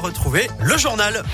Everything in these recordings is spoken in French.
Retrouver le journal.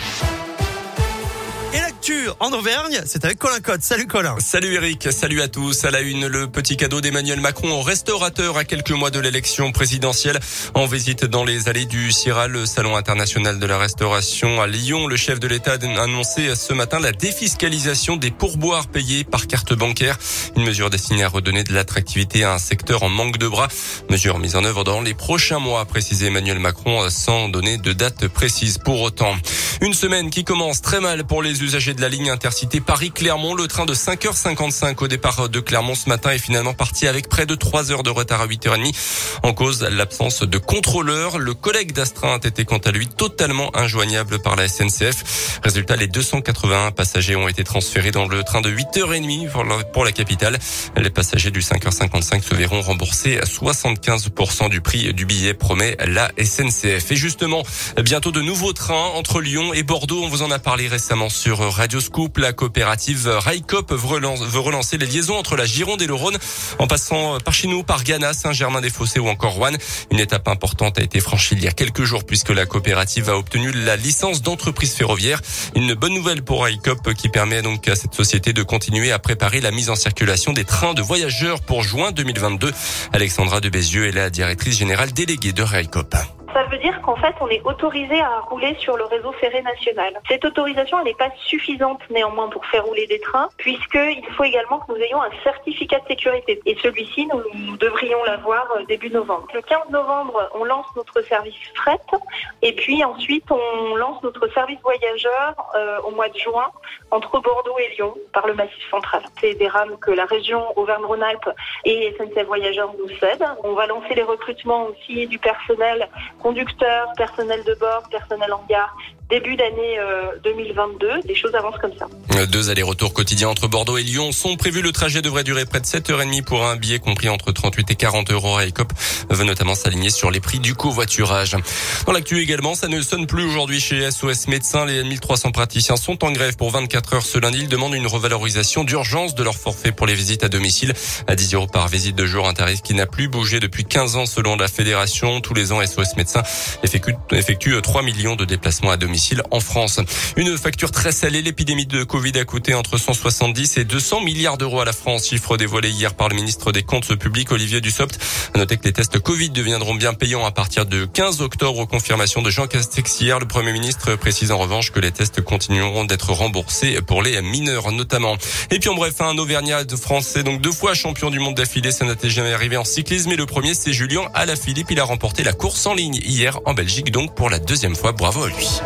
Et l'actu en Auvergne, c'est avec Colin Cotte. Salut Colin. Salut Eric, salut à tous. À la une, le petit cadeau d'Emmanuel Macron au restaurateur à quelques mois de l'élection présidentielle. En visite dans les allées du CIRA, le salon international de la restauration à Lyon, le chef de l'État a annoncé ce matin la défiscalisation des pourboires payés par carte bancaire. Une mesure destinée à redonner de l'attractivité à un secteur en manque de bras. Mesure mise en œuvre dans les prochains mois, a précisé Emmanuel Macron sans donner de date précise pour autant. Une semaine qui commence très mal pour les usagers de la ligne intercité Paris-Clermont. Le train de 5h55 au départ de Clermont ce matin est finalement parti avec près de 3 heures de retard à 8h30. En cause, l'absence de contrôleurs. Le collègue d'astreinte était quant à lui totalement injoignable par la SNCF. Résultat, les 281 passagers ont été transférés dans le train de 8h30 pour la capitale. Les passagers du 5h55 se verront remboursés à 75% du prix du billet, promet la SNCF. Et justement, bientôt de nouveaux trains entre Lyon et Bordeaux. On vous en a parlé récemment sur Radio Scoop. La coopérative Raikop veut relancer les liaisons entre la Gironde et le Rhône en passant par chez nous, par Ghana, Saint-Germain-des-Fossés ou encore Rouen. Une étape importante a été franchie il y a quelques jours puisque la coopérative a obtenu la licence d'entreprise ferroviaire. Une bonne nouvelle pour Raikop qui permet donc à cette société de continuer à préparer la mise en circulation des trains de voyageurs pour juin 2022. Alexandra de Bézieux est la directrice générale déléguée de Raikop. Ça veut dire qu'en fait, on est autorisé à rouler sur le réseau ferré national. Cette autorisation, elle n'est pas suffisante néanmoins pour faire rouler des trains, puisqu'il faut également que nous ayons un certificat de sécurité. Et celui-ci, nous, devrions l'avoir euh, début novembre. Le 15 novembre, on lance notre service fret, et puis ensuite, on lance notre service voyageur euh, au mois de juin entre Bordeaux et Lyon par le Massif central. C'est des rames que la région Auvergne-Rhône-Alpes et SNCF Voyageurs nous cèdent. On va lancer les recrutements aussi du personnel conducteurs, personnel de bord, personnel en gare, début d'année 2022. Euh, des choses avancent comme ça. Deux allers-retours quotidiens entre Bordeaux et Lyon sont prévus. Le trajet devrait durer près de 7h30 pour un billet compris entre 38 et 40 euros. Railcop veut notamment s'aligner sur les prix du covoiturage. Dans l'actu également, ça ne sonne plus aujourd'hui chez SOS Médecins. Les 1300 praticiens sont en grève pour 24 heures ce lundi. Ils demandent une revalorisation d'urgence de leur forfait pour les visites à domicile à 10 euros par visite de jour. Un tarif qui n'a plus bougé depuis 15 ans selon la fédération. Tous les ans, SOS Médecins effectue 3 millions de déplacements à domicile en France. Une facture très salée. L'épidémie de Covid a coûté entre 170 et 200 milliards d'euros à la France. Chiffre dévoilé hier par le ministre des Comptes publics, Olivier Dussopt. Notez que les tests Covid deviendront bien payants à partir de 15 octobre. Confirmation de Jean Castex hier. Le Premier ministre précise en revanche que les tests continueront d'être remboursés pour les mineurs notamment. Et puis en bref, un Auvergnat français, donc deux fois champion du monde d'affilée. Ça n'était jamais arrivé en cyclisme. Et le premier, c'est Julien Alaphilippe. Il a remporté la course en ligne hier en Belgique, donc pour la deuxième fois. Bravo à lui.